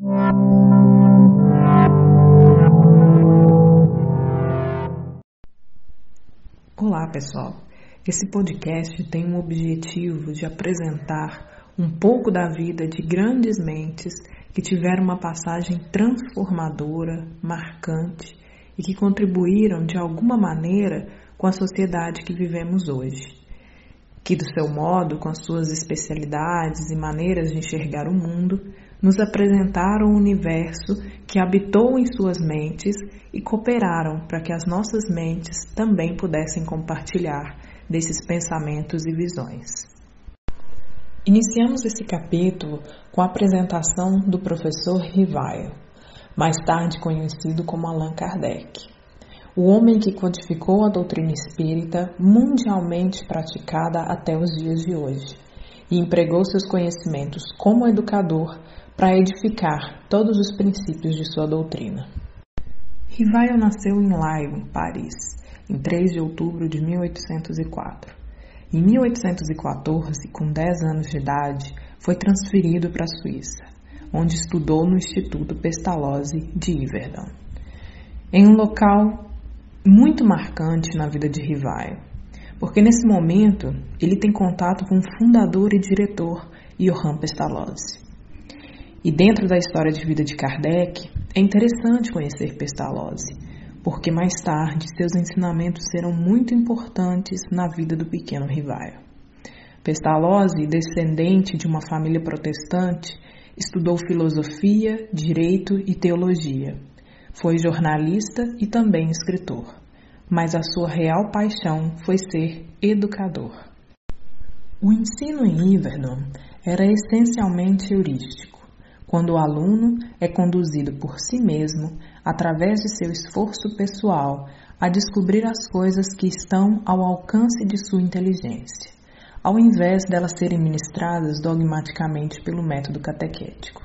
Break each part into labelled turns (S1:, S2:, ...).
S1: Olá, pessoal. Esse podcast tem o objetivo de apresentar um pouco da vida de grandes mentes que tiveram uma passagem transformadora, marcante e que contribuíram de alguma maneira com a sociedade que vivemos hoje. Que, do seu modo, com as suas especialidades e maneiras de enxergar o mundo, nos apresentaram o universo que habitou em suas mentes e cooperaram para que as nossas mentes também pudessem compartilhar desses pensamentos e visões. Iniciamos esse capítulo com a apresentação do professor Rivaio, mais tarde conhecido como Allan Kardec, o homem que codificou a doutrina espírita mundialmente praticada até os dias de hoje e empregou seus conhecimentos como educador para edificar todos os princípios de sua doutrina. Rivaio nasceu em Lyon, Paris, em 3 de outubro de 1804. Em 1814, com 10 anos de idade, foi transferido para a Suíça, onde estudou no Instituto Pestalozzi de Yverdon. Em um local muito marcante na vida de Rivaio, porque nesse momento ele tem contato com o fundador e diretor Johann Pestalozzi. E dentro da história de vida de Kardec, é interessante conhecer Pestalozzi, porque mais tarde seus ensinamentos serão muito importantes na vida do pequeno Rivaio. Pestalozzi, descendente de uma família protestante, estudou filosofia, direito e teologia. Foi jornalista e também escritor, mas a sua real paixão foi ser educador. O ensino em Iverdon era essencialmente heurístico quando o aluno é conduzido por si mesmo, através de seu esforço pessoal, a descobrir as coisas que estão ao alcance de sua inteligência, ao invés delas serem ministradas dogmaticamente pelo método catequético.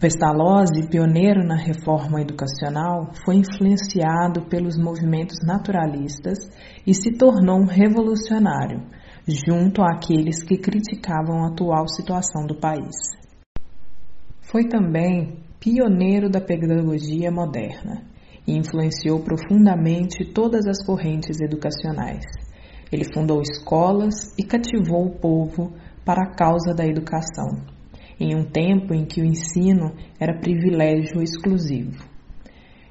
S1: Pestalozzi, pioneiro na reforma educacional, foi influenciado pelos movimentos naturalistas e se tornou um revolucionário, junto àqueles que criticavam a atual situação do país. Foi também pioneiro da pedagogia moderna e influenciou profundamente todas as correntes educacionais. Ele fundou escolas e cativou o povo para a causa da educação, em um tempo em que o ensino era privilégio exclusivo.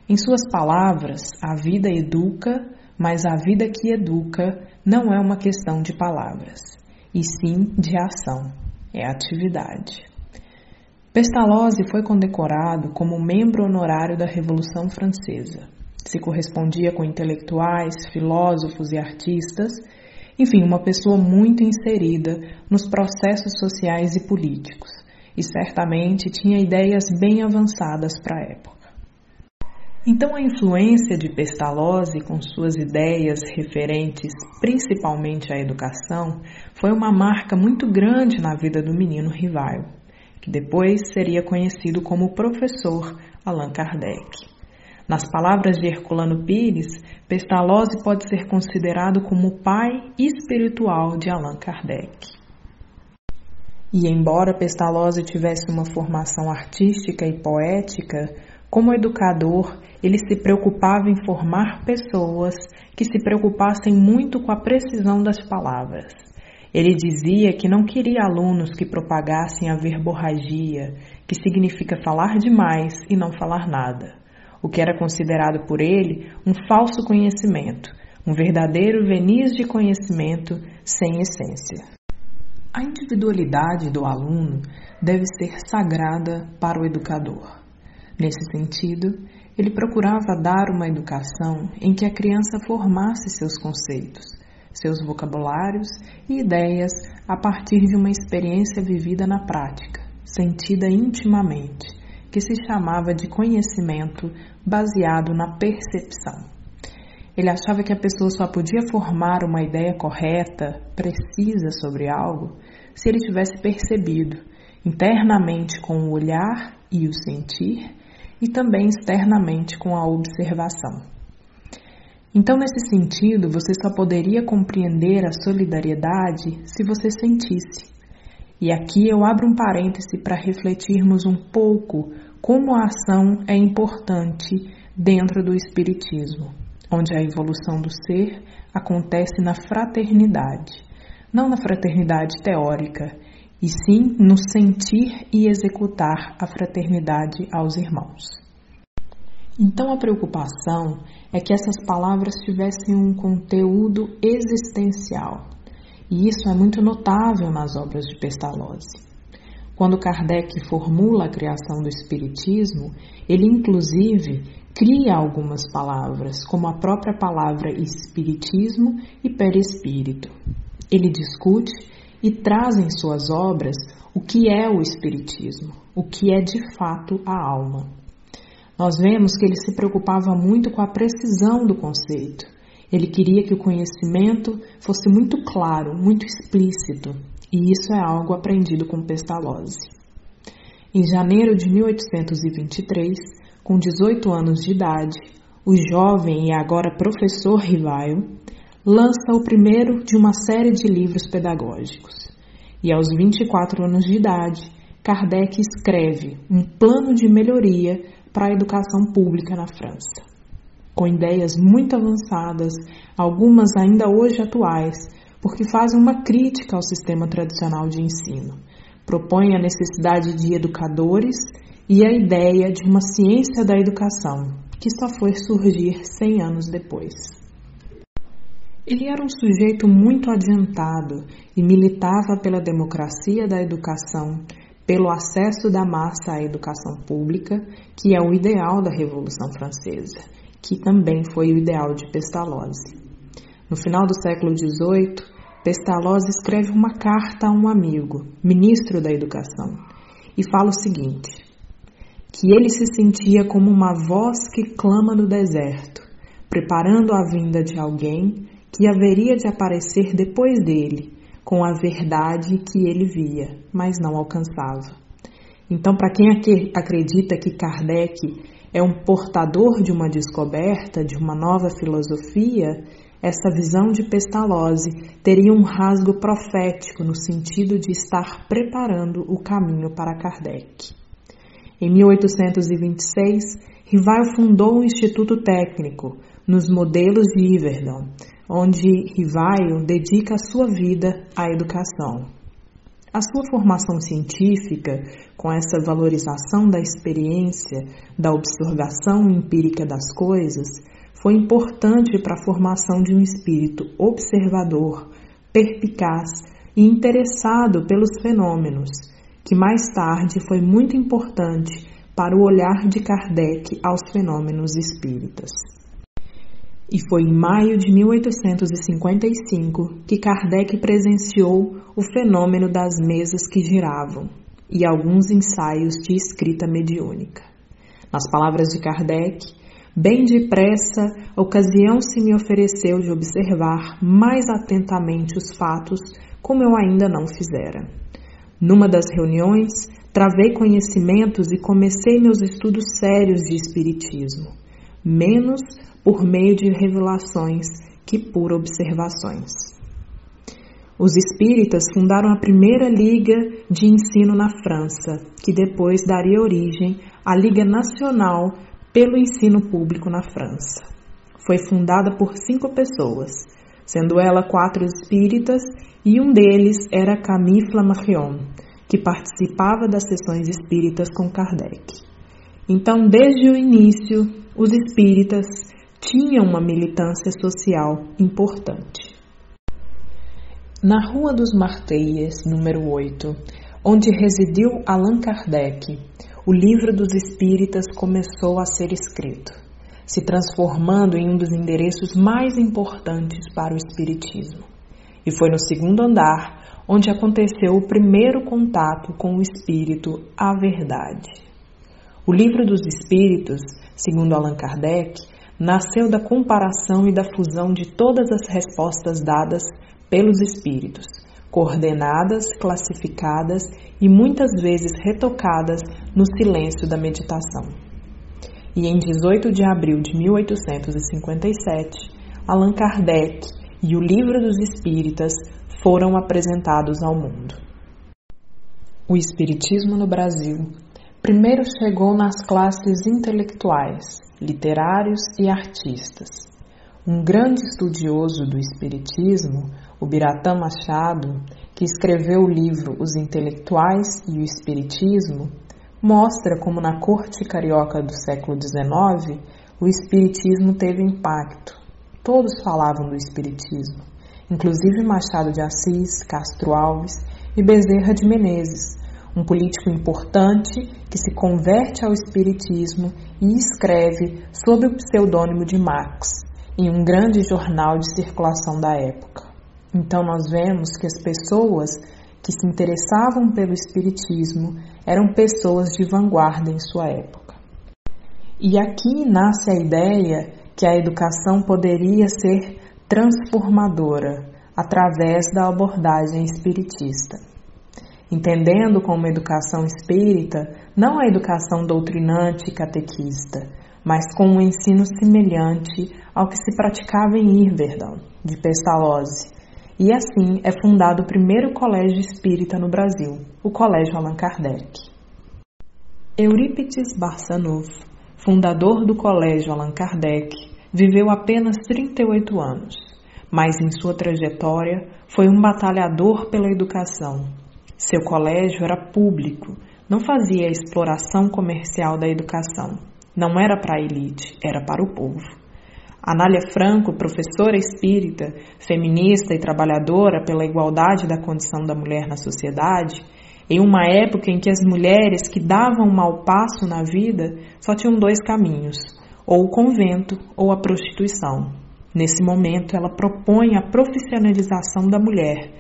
S1: Em suas palavras, a vida educa, mas a vida que educa não é uma questão de palavras, e sim de ação, é atividade. Pestalozzi foi condecorado como membro honorário da Revolução Francesa. Se correspondia com intelectuais, filósofos e artistas, enfim, uma pessoa muito inserida nos processos sociais e políticos, e certamente tinha ideias bem avançadas para a época. Então, a influência de Pestalozzi com suas ideias referentes principalmente à educação foi uma marca muito grande na vida do menino Rivaio que depois seria conhecido como professor Allan Kardec. Nas palavras de Herculano Pires, Pestalozzi pode ser considerado como o pai espiritual de Allan Kardec. E embora Pestalozzi tivesse uma formação artística e poética, como educador, ele se preocupava em formar pessoas que se preocupassem muito com a precisão das palavras. Ele dizia que não queria alunos que propagassem a verborragia, que significa falar demais e não falar nada, o que era considerado por ele um falso conhecimento, um verdadeiro verniz de conhecimento sem essência. A individualidade do aluno deve ser sagrada para o educador. Nesse sentido, ele procurava dar uma educação em que a criança formasse seus conceitos, seus vocabulários e ideias a partir de uma experiência vivida na prática, sentida intimamente, que se chamava de conhecimento baseado na percepção. Ele achava que a pessoa só podia formar uma ideia correta, precisa sobre algo, se ele tivesse percebido, internamente com o olhar e o sentir, e também externamente com a observação. Então, nesse sentido, você só poderia compreender a solidariedade se você sentisse. E aqui eu abro um parêntese para refletirmos um pouco como a ação é importante dentro do Espiritismo, onde a evolução do ser acontece na fraternidade, não na fraternidade teórica, e sim no sentir e executar a fraternidade aos irmãos. Então a preocupação é que essas palavras tivessem um conteúdo existencial, e isso é muito notável nas obras de Pestalozzi. Quando Kardec formula a criação do Espiritismo, ele inclusive cria algumas palavras, como a própria palavra Espiritismo e Perispírito. Ele discute e traz em suas obras o que é o Espiritismo, o que é de fato a alma. Nós vemos que ele se preocupava muito com a precisão do conceito. Ele queria que o conhecimento fosse muito claro, muito explícito, e isso é algo aprendido com Pestalozzi. Em janeiro de 1823, com 18 anos de idade, o jovem e agora professor Rivaio lança o primeiro de uma série de livros pedagógicos. E aos 24 anos de idade, Kardec escreve um plano de melhoria para a educação pública na França. Com ideias muito avançadas, algumas ainda hoje atuais, porque fazem uma crítica ao sistema tradicional de ensino. Propõe a necessidade de educadores e a ideia de uma ciência da educação, que só foi surgir 100 anos depois. Ele era um sujeito muito adiantado e militava pela democracia da educação, pelo acesso da massa à educação pública, que é o ideal da Revolução Francesa, que também foi o ideal de Pestalozzi. No final do século XVIII, Pestalozzi escreve uma carta a um amigo, ministro da Educação, e fala o seguinte: que ele se sentia como uma voz que clama no deserto, preparando a vinda de alguém que haveria de aparecer depois dele, com a verdade que ele via, mas não alcançava. Então, para quem acredita que Kardec é um portador de uma descoberta, de uma nova filosofia, essa visão de Pestalozzi teria um rasgo profético no sentido de estar preparando o caminho para Kardec. Em 1826, Rivaio fundou um instituto técnico nos modelos de Iverdon, onde Rivaio dedica a sua vida à educação. A sua formação científica, com essa valorização da experiência, da observação empírica das coisas, foi importante para a formação de um espírito observador, perpicaz e interessado pelos fenômenos, que mais tarde foi muito importante para o olhar de Kardec aos fenômenos espíritas. E foi em maio de 1855 que Kardec presenciou o fenômeno das mesas que giravam e alguns ensaios de escrita mediúnica. Nas palavras de Kardec, Bem depressa, a ocasião se me ofereceu de observar mais atentamente os fatos, como eu ainda não fizera. Numa das reuniões, travei conhecimentos e comecei meus estudos sérios de Espiritismo, menos por meio de revelações que por observações. Os espíritas fundaram a primeira Liga de Ensino na França, que depois daria origem à Liga Nacional pelo ensino público na França. Foi fundada por cinco pessoas, sendo ela quatro espíritas e um deles era Camille Flammarion, que participava das sessões espíritas com Kardec. Então, desde o início, os espíritas tinham uma militância social importante. Na Rua dos Marteias, número 8, onde residiu Allan Kardec, o livro dos Espíritas começou a ser escrito, se transformando em um dos endereços mais importantes para o Espiritismo. E foi no segundo andar onde aconteceu o primeiro contato com o Espírito, a verdade. O livro dos Espíritos, segundo Allan Kardec, nasceu da comparação e da fusão de todas as respostas dadas pelos Espíritos coordenadas, classificadas e muitas vezes retocadas no silêncio da meditação. E em 18 de abril de 1857, Allan Kardec e o Livro dos Espíritas foram apresentados ao mundo. O Espiritismo no Brasil primeiro chegou nas classes intelectuais, literários e artistas. Um grande estudioso do Espiritismo, o Biratã Machado, que escreveu o livro Os Intelectuais e o Espiritismo, mostra como na corte carioca do século XIX o Espiritismo teve impacto. Todos falavam do Espiritismo, inclusive Machado de Assis, Castro Alves e Bezerra de Menezes, um político importante que se converte ao Espiritismo e escreve sob o pseudônimo de Marx em um grande jornal de circulação da época. Então, nós vemos que as pessoas que se interessavam pelo Espiritismo eram pessoas de vanguarda em sua época. E aqui nasce a ideia que a educação poderia ser transformadora através da abordagem espiritista entendendo como educação espírita não a educação doutrinante e catequista, mas com um ensino semelhante ao que se praticava em Irverdão, de Pestalozzi. E assim é fundado o primeiro colégio espírita no Brasil, o Colégio Allan Kardec. Eurípides Barçanuf, fundador do Colégio Allan Kardec, viveu apenas 38 anos, mas em sua trajetória foi um batalhador pela educação, seu colégio era público, não fazia exploração comercial da educação. Não era para a elite, era para o povo. Anália Franco, professora espírita, feminista e trabalhadora pela igualdade da condição da mulher na sociedade, em uma época em que as mulheres que davam mau passo na vida só tinham dois caminhos, ou o convento ou a prostituição. Nesse momento, ela propõe a profissionalização da mulher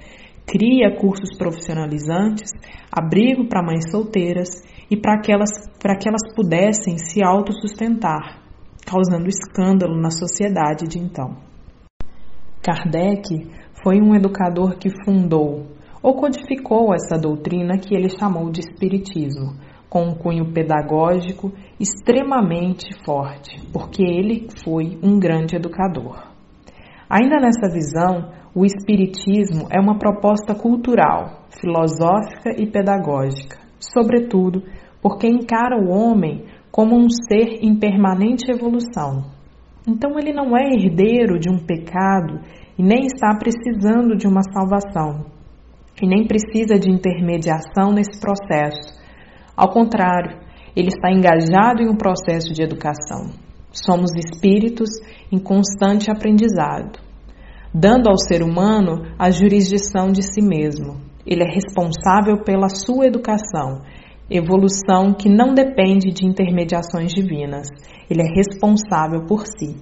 S1: cria cursos profissionalizantes, abrigo para mães solteiras e para que, elas, que elas pudessem se autossustentar, causando escândalo na sociedade de então. Kardec foi um educador que fundou ou codificou essa doutrina que ele chamou de Espiritismo, com um cunho pedagógico extremamente forte, porque ele foi um grande educador. Ainda nessa visão, o Espiritismo é uma proposta cultural, filosófica e pedagógica, sobretudo porque encara o homem como um ser em permanente evolução. Então, ele não é herdeiro de um pecado e nem está precisando de uma salvação, e nem precisa de intermediação nesse processo. Ao contrário, ele está engajado em um processo de educação. Somos espíritos em constante aprendizado dando ao ser humano a jurisdição de si mesmo. Ele é responsável pela sua educação, evolução que não depende de intermediações divinas. Ele é responsável por si.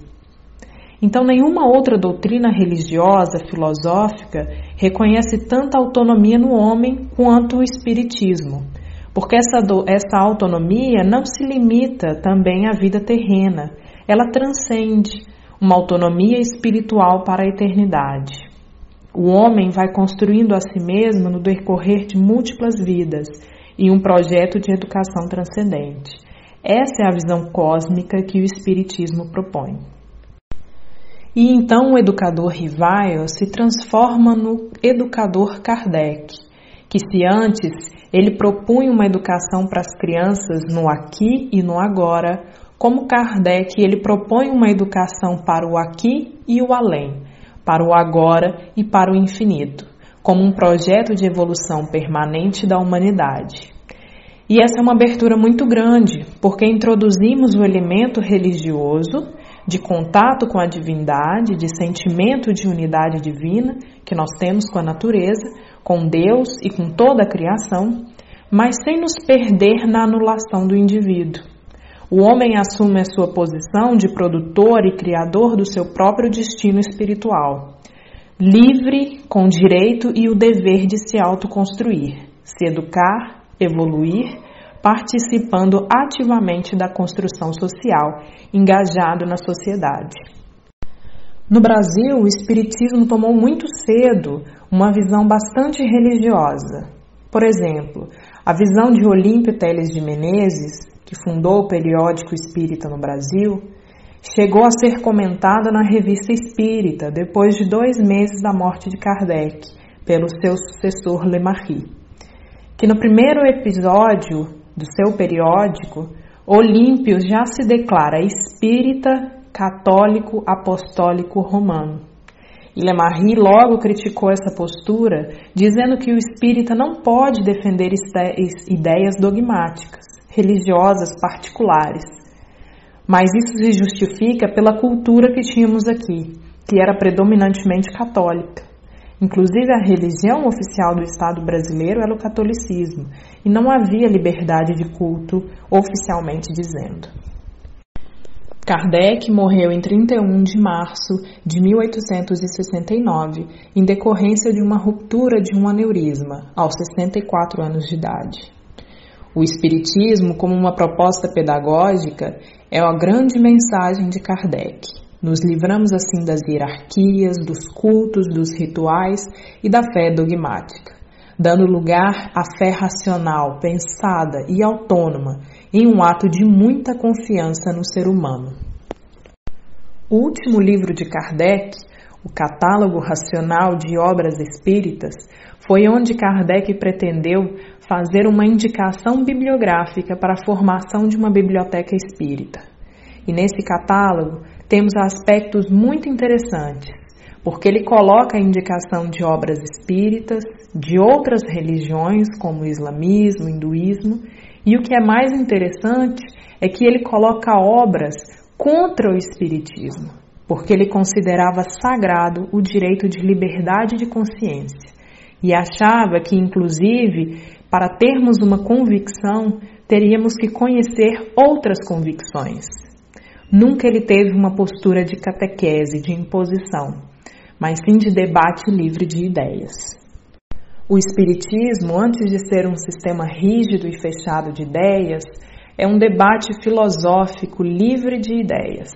S1: Então, nenhuma outra doutrina religiosa, filosófica, reconhece tanta autonomia no homem quanto o Espiritismo, porque essa, essa autonomia não se limita também à vida terrena, ela transcende, uma autonomia espiritual para a eternidade. O homem vai construindo a si mesmo no decorrer de múltiplas vidas em um projeto de educação transcendente. Essa é a visão cósmica que o Espiritismo propõe. E então o educador Rivaio se transforma no educador Kardec, que se antes ele propunha uma educação para as crianças no aqui e no agora, como Kardec, ele propõe uma educação para o aqui e o além, para o agora e para o infinito, como um projeto de evolução permanente da humanidade. E essa é uma abertura muito grande, porque introduzimos o elemento religioso de contato com a divindade, de sentimento de unidade divina que nós temos com a natureza, com Deus e com toda a criação, mas sem nos perder na anulação do indivíduo o homem assume a sua posição de produtor e criador do seu próprio destino espiritual, livre, com direito e o dever de se autoconstruir, se educar, evoluir, participando ativamente da construção social, engajado na sociedade. No Brasil, o Espiritismo tomou muito cedo uma visão bastante religiosa. Por exemplo, a visão de Olímpio Teles de Menezes que fundou o periódico Espírita no Brasil, chegou a ser comentada na Revista Espírita depois de dois meses da morte de Kardec, pelo seu sucessor Lemarri, que no primeiro episódio do seu periódico, Olímpio já se declara espírita, católico, apostólico romano. E Lemarri logo criticou essa postura, dizendo que o espírita não pode defender ideias dogmáticas, religiosas particulares. Mas isso se justifica pela cultura que tínhamos aqui, que era predominantemente católica. Inclusive, a religião oficial do Estado brasileiro era o catolicismo, e não havia liberdade de culto oficialmente dizendo. Kardec morreu em 31 de março de 1869 em decorrência de uma ruptura de um aneurisma, aos 64 anos de idade. O Espiritismo, como uma proposta pedagógica, é a grande mensagem de Kardec. Nos livramos assim das hierarquias, dos cultos, dos rituais e da fé dogmática, dando lugar à fé racional, pensada e autônoma em um ato de muita confiança no ser humano. O último livro de Kardec, o Catálogo Racional de Obras Espíritas, foi onde Kardec pretendeu fazer uma indicação bibliográfica para a formação de uma biblioteca espírita. E nesse catálogo temos aspectos muito interessantes, porque ele coloca a indicação de obras espíritas, de outras religiões como o islamismo, o hinduísmo e o que é mais interessante é que ele coloca obras contra o Espiritismo, porque ele considerava sagrado o direito de liberdade de consciência e achava que, inclusive, para termos uma convicção, teríamos que conhecer outras convicções. Nunca ele teve uma postura de catequese, de imposição, mas sim de debate livre de ideias. O Espiritismo, antes de ser um sistema rígido e fechado de ideias, é um debate filosófico livre de ideias,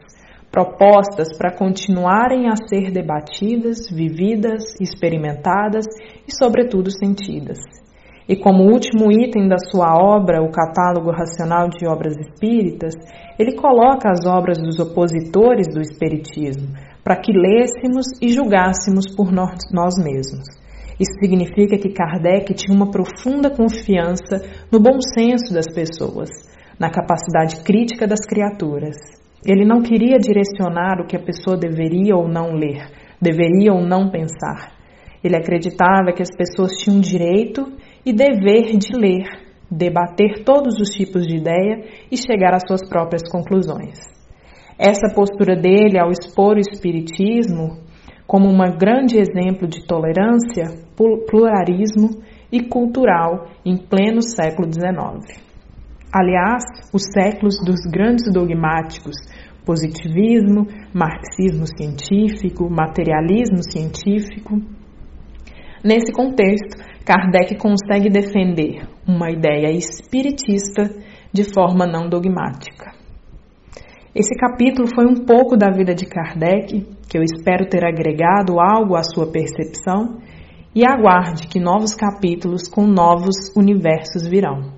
S1: propostas para continuarem a ser debatidas, vividas, experimentadas e, sobretudo, sentidas. E como último item da sua obra, o Catálogo Racional de Obras Espíritas, ele coloca as obras dos opositores do Espiritismo para que lêssemos e julgássemos por nós mesmos. Isso significa que Kardec tinha uma profunda confiança no bom senso das pessoas, na capacidade crítica das criaturas. Ele não queria direcionar o que a pessoa deveria ou não ler, deveria ou não pensar. Ele acreditava que as pessoas tinham direito e dever de ler, debater todos os tipos de ideia e chegar às suas próprias conclusões. Essa postura dele ao expor o Espiritismo como um grande exemplo de tolerância, pluralismo e cultural em pleno século XIX. Aliás, os séculos dos grandes dogmáticos, positivismo, marxismo científico, materialismo científico. Nesse contexto, Kardec consegue defender uma ideia espiritista de forma não dogmática. Esse capítulo foi um pouco da vida de Kardec, que eu espero ter agregado algo à sua percepção, e aguarde que novos capítulos com novos universos virão.